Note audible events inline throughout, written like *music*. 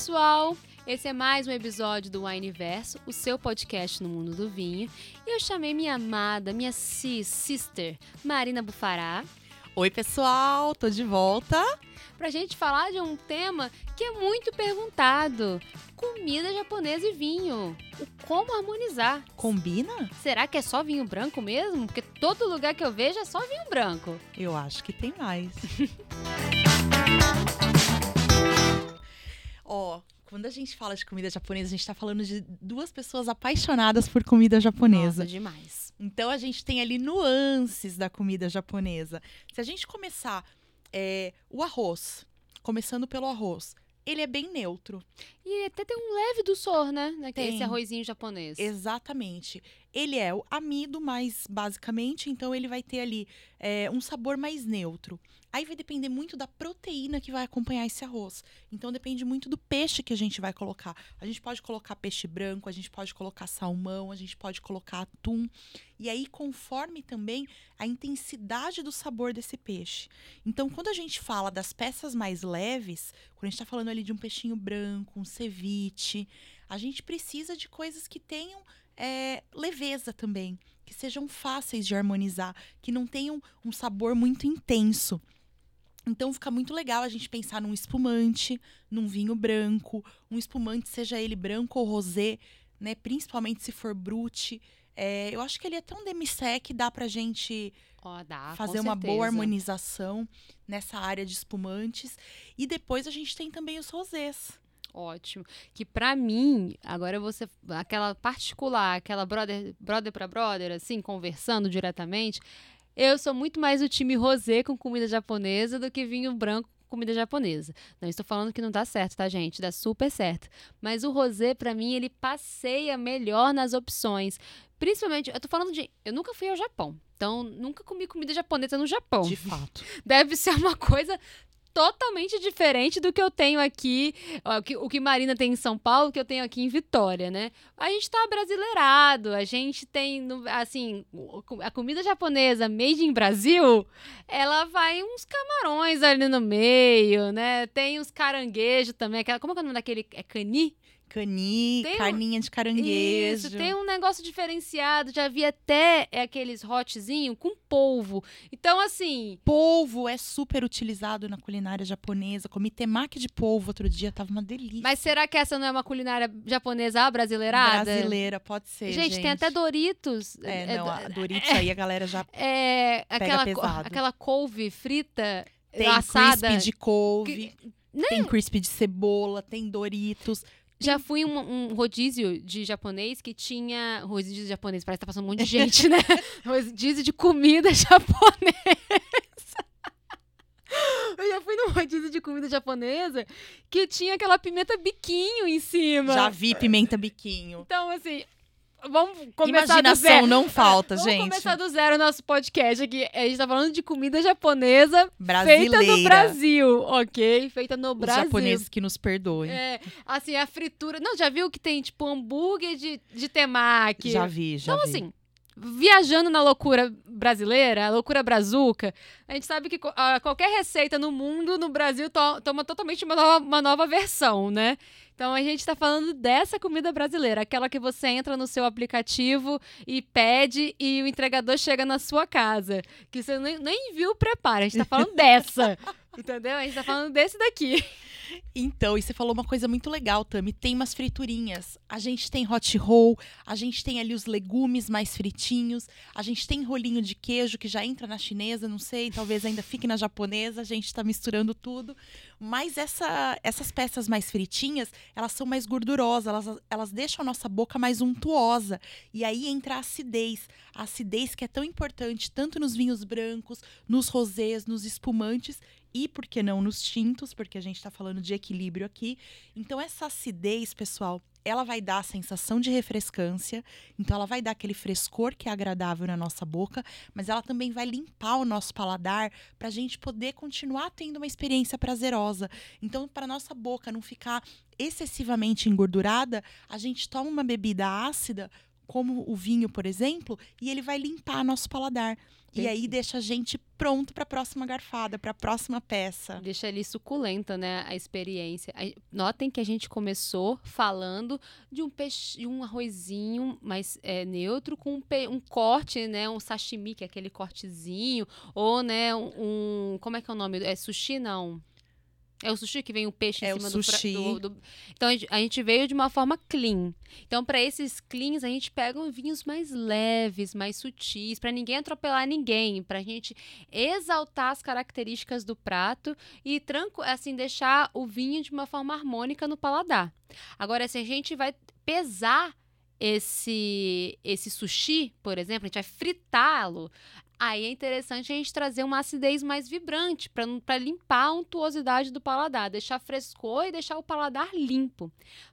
pessoal! Esse é mais um episódio do Wineverso, o seu podcast no mundo do vinho. E eu chamei minha amada, minha sis, sister, Marina Bufará. Oi, pessoal, tô de volta. Pra gente falar de um tema que é muito perguntado: comida japonesa e vinho. O como harmonizar. Combina? Será que é só vinho branco mesmo? Porque todo lugar que eu vejo é só vinho branco. Eu acho que tem mais. *laughs* Ó, quando a gente fala de comida japonesa, a gente tá falando de duas pessoas apaixonadas por comida japonesa. Nossa, demais. Então a gente tem ali nuances da comida japonesa. Se a gente começar é, o arroz, começando pelo arroz, ele é bem neutro. E até tem um leve doçor, né? né tem esse arrozinho japonês. Exatamente. Ele é o amido mais basicamente, então ele vai ter ali é, um sabor mais neutro. Aí vai depender muito da proteína que vai acompanhar esse arroz. Então depende muito do peixe que a gente vai colocar. A gente pode colocar peixe branco, a gente pode colocar salmão, a gente pode colocar atum. E aí conforme também a intensidade do sabor desse peixe. Então quando a gente fala das peças mais leves, quando a gente está falando ali de um peixinho branco, um ceviche, a gente precisa de coisas que tenham é, leveza também, que sejam fáceis de harmonizar, que não tenham um sabor muito intenso. Então fica muito legal a gente pensar num espumante, num vinho branco, um espumante, seja ele branco ou rosé, né? Principalmente se for brute. É, eu acho que ele é tão demi-sec, dá pra gente oh, dá, fazer uma boa harmonização nessa área de espumantes. E depois a gente tem também os rosés. Ótimo. Que para mim, agora você aquela particular, aquela brother, brother para brother assim, conversando diretamente, eu sou muito mais o time rosé com comida japonesa do que vinho branco com comida japonesa. Não estou falando que não dá certo, tá, gente? Dá super certo. Mas o rosé, para mim, ele passeia melhor nas opções. Principalmente, eu tô falando de. Eu nunca fui ao Japão. Então, nunca comi comida japonesa no Japão. De fato. *laughs* Deve ser uma coisa totalmente diferente do que eu tenho aqui, o que, o que Marina tem em São Paulo, que eu tenho aqui em Vitória, né? A gente tá brasileirado, a gente tem, assim, a comida japonesa made in Brasil, ela vai uns camarões ali no meio, né? Tem uns caranguejos também, aquela, como é, é o nome daquele, é cani? Cani, tem carninha um, de caranguejo. Isso, tem um negócio diferenciado. Já vi até aqueles hotzinho com polvo. Então, assim. Polvo é super utilizado na culinária japonesa. Comi temaki de polvo outro dia, tava uma delícia. Mas será que essa não é uma culinária japonesa brasileirada? Brasileira, pode ser. Gente, gente. tem até Doritos. É, é não, a Doritos é, aí a galera já. *laughs* É, aquela, pesado. aquela couve frita. Tem assada, de couve. Que, tem crispy de cebola, tem Doritos. Já fui um, um, rodízio de japonês que tinha. Rodízio de japonês, parece que tá passando um monte de gente, né? *laughs* rodízio de comida *laughs* japonesa. Eu já fui num rodízio de comida japonesa que tinha aquela pimenta biquinho em cima. Já vi pimenta biquinho. Então, assim, Vamos começar Imaginação do zero. não falta, Vamos gente. Vamos começar do zero o nosso podcast aqui. A gente tá falando de comida japonesa Brasileira. feita no Brasil, ok? Feita no Os Brasil. Os japoneses que nos perdoem. É, assim, a fritura... Não, já viu que tem, tipo, hambúrguer de, de temaki? Já vi, já então, vi. Assim, viajando na loucura brasileira, a loucura brazuca, a gente sabe que qualquer receita no mundo, no Brasil, to toma totalmente uma nova, uma nova versão, né? Então a gente está falando dessa comida brasileira, aquela que você entra no seu aplicativo e pede e o entregador chega na sua casa. Que você nem, nem viu o preparo. A gente está falando dessa. *laughs* entendeu? A gente está falando desse daqui. Então, e você falou uma coisa muito legal, Tami. Tem umas friturinhas. A gente tem hot roll, a gente tem ali os legumes mais fritinhos, a gente tem rolinho de queijo que já entra na chinesa, não sei, talvez ainda fique na japonesa, a gente está misturando tudo. Mas essa, essas peças mais fritinhas, elas são mais gordurosas, elas, elas deixam a nossa boca mais untuosa. E aí entra a acidez. A acidez que é tão importante tanto nos vinhos brancos, nos rosés, nos espumantes e, por que não, nos tintos, porque a gente está falando de equilíbrio aqui. Então, essa acidez, pessoal, ela vai dar a sensação de refrescância, então ela vai dar aquele frescor que é agradável na nossa boca, mas ela também vai limpar o nosso paladar para a gente poder continuar tendo uma experiência prazerosa. Então, para nossa boca não ficar excessivamente engordurada, a gente toma uma bebida ácida como o vinho, por exemplo, e ele vai limpar nosso paladar. E aí deixa a gente pronto para a próxima garfada, para a próxima peça. Deixa ali suculenta, né, a experiência. Notem que a gente começou falando de um peixe, de um arrozinho mais é, neutro com um, pe- um corte, né, um sashimi, que é aquele cortezinho, ou né, um, um- como é que é o nome? É sushi não? É o sushi que vem o peixe É em o cima do, fra- sushi. do, do- Então a gente- a veio de uma forma clean. Então para esses cleans a gente pega vinhos mais leves, mais sutis, para ninguém atropelar ninguém, pra gente exaltar as características do prato e tranco, assim deixar o vinho de uma forma harmônica no paladar. Agora se a gente vai pesar esse esse sushi, por exemplo, a gente vai fritá-lo, aí é interessante a gente trazer uma acidez mais vibrante para limpar a untuosidade do paladar, deixar frescor e deixar o paladar limpo.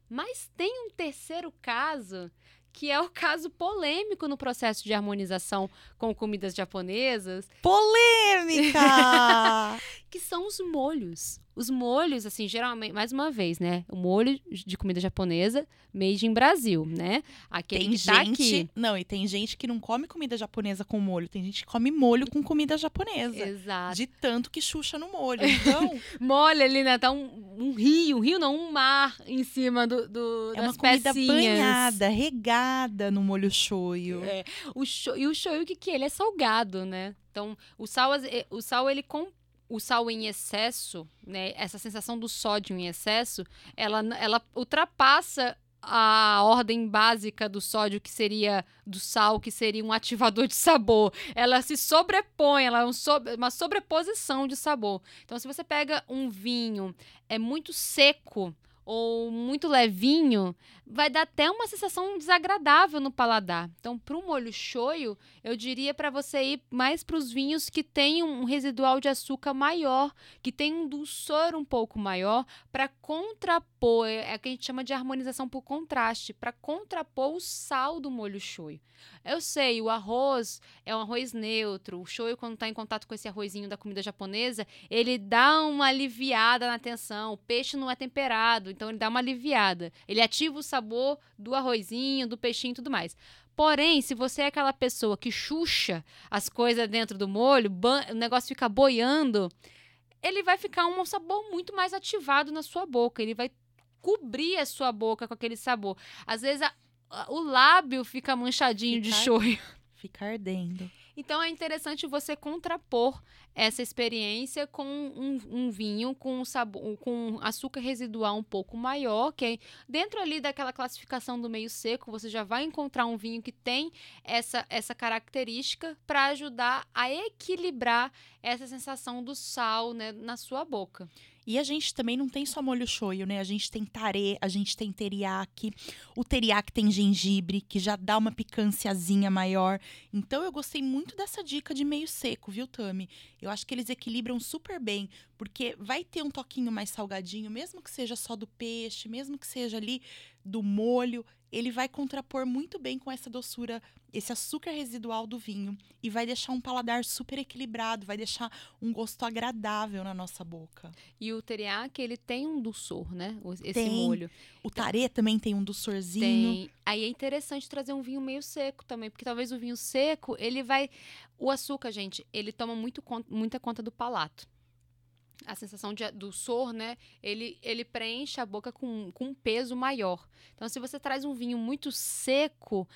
Mas tem um terceiro caso que é o caso polêmico no processo de harmonização com comidas japonesas, Polêmica! *laughs* que são os molhos. Os molhos, assim, geralmente, mais uma vez, né? O molho de comida japonesa made in Brasil, né? Aquele tem que tá gente. aqui. Não, e tem gente que não come comida japonesa com molho. Tem gente que come molho com comida japonesa. Exato. De tanto que xuxa no molho. *laughs* Então, Molha ali, né? Tá um, um rio, um rio não, um mar em cima do, do é uma das comida pecinhas. banhada, regada no molho shoyu. É, o e o shoyu, o que que é? Ele é salgado, né? Então, o sal, o sal ele com o sal em excesso, né? Essa sensação do sódio em excesso, ela, ela ultrapassa a ordem básica do sódio, que seria do sal, que seria um ativador de sabor. Ela se sobrepõe, ela é um uma sobreposição de sabor. Então, se você pega um vinho é muito seco ou muito levinho, vai dar até uma sensação desagradável no paladar. Então, para um molho shoyu, eu diria para você ir mais para os vinhos que têm um residual de açúcar maior, que tem um dulçor um pouco maior, para contrapor, é é o que a gente chama de harmonização por contraste, para contrapor o sal do molho shoyu. Eu sei, o arroz é um arroz neutro, o shoyu quando está em contato com esse arrozinho da comida japonesa, ele dá uma aliviada na tensão, o peixe não é temperado, então ele dá uma aliviada. Ele ativa o sabor do arrozinho, do peixinho e tudo mais. Porém, se você é aquela pessoa que chucha as coisas dentro do molho, o negócio fica boiando, ele vai ficar um sabor muito mais ativado na sua boca. Ele vai cobrir a sua boca com aquele sabor. Às vezes a- a- o lábio fica manchadinho de Fica- shoyu. Fica ardendo. Então é interessante você contrapor essa experiência com um, um vinho com um sabor, com açúcar residual um pouco maior, que dentro ali daquela classificação do meio seco, você já vai encontrar um vinho que tem essa, essa característica para ajudar a equilibrar essa sensação do sal né, na sua boca. E a gente também não tem só molho shoyu, né? A gente tem tarê, a gente tem teriyaki. O teriyaki tem gengibre, que já dá uma picânciazinha maior. Então eu gostei muito dessa dica de meio seco, viu, Tami? Eu acho que eles equilibram super bem, porque vai ter um toquinho mais salgadinho, mesmo que seja só do peixe, mesmo que seja ali do molho, ele vai contrapor muito bem com essa doçura, esse açúcar residual do vinho e vai deixar um paladar super equilibrado, vai deixar um gosto agradável na nossa boca. E o teriyaki, ele tem um dulçor, né? Esse Tem. molho. O tarê também tem um doçorzinho. Tem. Aí é interessante trazer um vinho meio seco também, porque talvez o vinho seco, ele vai. O açúcar, gente, ele toma muito muita conta do palato. A sensação de, do sor, né? Ele, ele preenche a boca com, com um peso maior. Então, se você traz um vinho muito seco,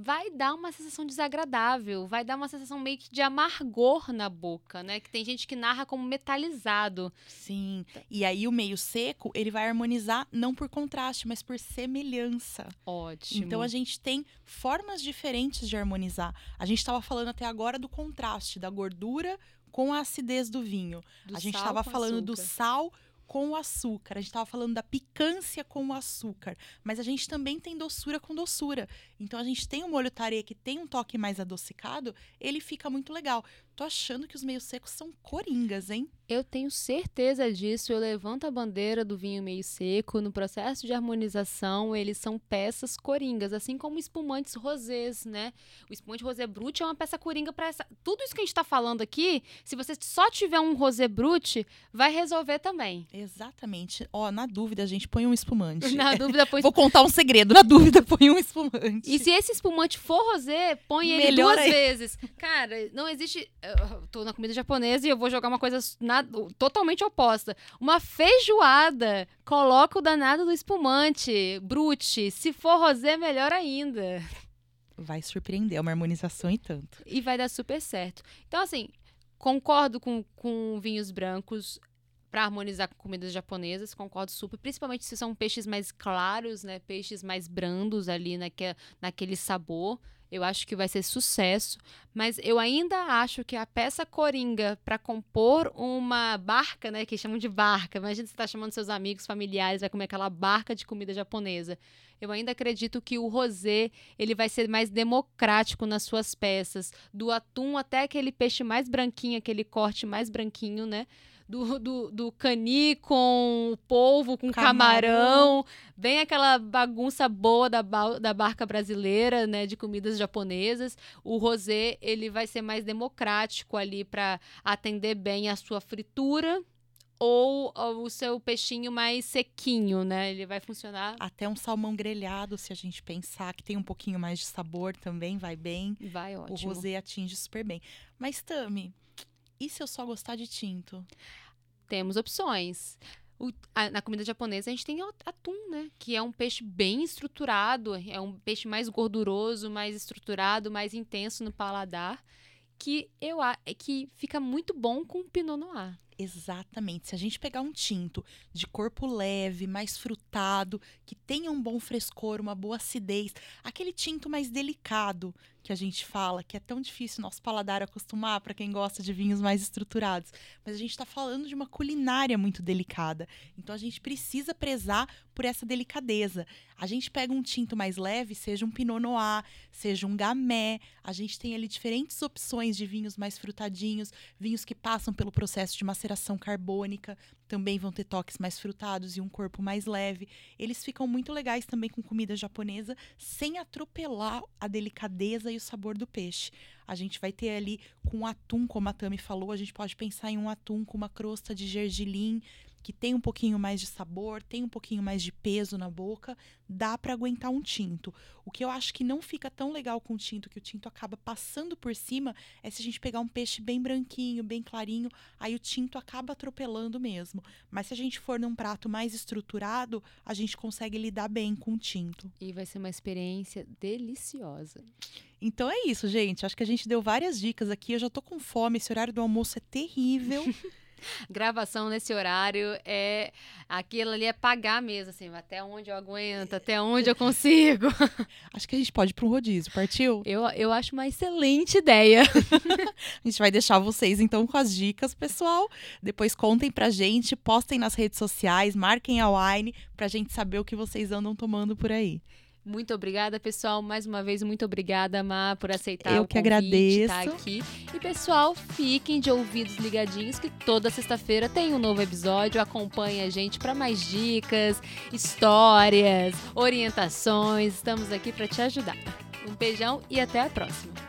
vai dar uma sensação desagradável, vai dar uma sensação meio que de amargor na boca, né? Que tem gente que narra como metalizado. Sim. E aí o meio seco, ele vai harmonizar não por contraste, mas por semelhança. Ótimo. Então a gente tem formas diferentes de harmonizar. A gente estava falando até agora do contraste da gordura com a acidez do vinho. Do a gente estava falando do açúcar. sal com o açúcar. A gente estava falando da picância com o açúcar. Mas a gente também tem doçura com doçura. Então a gente tem o molho tarê que tem um toque mais adocicado, ele fica muito legal. Tô achando que os meios secos são coringas, hein? Eu tenho certeza disso. Eu levanto a bandeira do vinho meio seco. No processo de harmonização, eles são peças coringas, assim como espumantes rosés, né? O espumante rosé brut é uma peça coringa para essa. Tudo isso que a gente está falando aqui, se você só tiver um rosé brut, vai resolver também. Exatamente. Ó, na dúvida, a gente põe um espumante. *laughs* Na dúvida, põe. *laughs* Vou contar um segredo. Na dúvida, põe um espumante. E se esse espumante for rosé, põe ele Melhor duas aí. vezes. Cara, não existe. Eu tô na comida japonesa e eu vou jogar uma coisa na- totalmente oposta. Uma feijoada. Coloca o danado do espumante. Brute. Se for rosé, melhor ainda. Vai surpreender, é uma harmonização e tanto. E vai dar super certo. Então, assim, concordo com, com vinhos brancos para harmonizar com comidas japonesas, concordo super, principalmente se são peixes mais claros, né, peixes mais brandos ali naque, naquele sabor. Eu acho que vai ser sucesso, mas eu ainda acho que a peça coringa para compor uma barca, né, que chamam de barca. Imagina você tá chamando seus amigos, familiares, vai comer aquela barca de comida japonesa. Eu ainda acredito que o rosé ele vai ser mais democrático nas suas peças, do atum até aquele peixe mais branquinho, aquele corte mais branquinho, né? Do, do, do cani com o polvo, com camarão. Camarão. bem aquela bagunça boa da, ba- da barca brasileira, né, de comidas japonesas. O rosé, ele vai ser mais democrático ali para atender bem a sua fritura ou, ou o seu peixinho mais sequinho, né? Ele vai funcionar Até um salmão grelhado, se a gente pensar que tem um pouquinho mais de sabor também, vai bem. vai ótimo. O rosé atinge super bem. Mas, Tami, e se eu só gostar de tinto? temos opções. O- a- na comida japonesa a gente tem o atum, né? Que é um peixe bem estruturado, é um peixe mais gorduroso, mais estruturado, mais intenso no paladar, que eu a- que fica muito bom com pinot noir. Exatamente. Se a gente pegar um tinto de corpo leve, mais frutado, que tenha um bom frescor, uma boa acidez, aquele tinto mais delicado que a gente fala, que é tão difícil nosso paladar acostumar para quem gosta de vinhos mais estruturados. Mas a gente está falando de uma culinária muito delicada. Então a gente precisa prezar por essa delicadeza. A gente pega um tinto mais leve, seja um Pinot Noir, seja um Gamay. A gente tem ali diferentes opções de vinhos mais frutadinhos, vinhos que passam pelo processo de maceração carbônica, também vão ter toques mais frutados e um corpo mais leve. Eles ficam muito legais também com comida japonesa, sem atropelar a delicadeza e o sabor do peixe. A gente vai ter ali com atum, como a Tami falou, a gente pode pensar em um atum com uma crosta de gergelim, que tem um pouquinho mais de sabor, tem um pouquinho mais de peso na boca, dá para aguentar um tinto. O que eu acho que não fica tão legal com o tinto, que o tinto acaba passando por cima, é se a gente pegar um peixe bem branquinho, bem clarinho, aí o tinto acaba atropelando mesmo. Mas se a gente for num prato mais estruturado, a gente consegue lidar bem com o tinto. E vai ser uma experiência deliciosa. Então é isso, gente. Acho que a gente deu várias dicas aqui. Eu já tô com fome, esse horário do almoço é terrível. *laughs* *laughs* Gravação nesse horário é aquilo ali é pagar mesmo, assim, até onde eu aguento, até onde eu consigo. *laughs* Acho que a gente pode ir para um rodízio, partiu? Eu, eu acho uma excelente ideia. *laughs* A gente vai deixar vocês então com as dicas, pessoal. Depois contem pra gente, postem nas redes sociais, marquem a Wine pra gente saber o que vocês andam tomando por aí. Muito obrigada, pessoal. Mais uma vez, muito obrigada, Má, por aceitar Eu o que convite, agradeço. tá aqui. E, pessoal, fiquem de ouvidos ligadinhos que toda sexta-feira tem um novo episódio. Acompanhe a gente para mais dicas, histórias, orientações. Estamos aqui para te ajudar. Um beijão e até a próxima.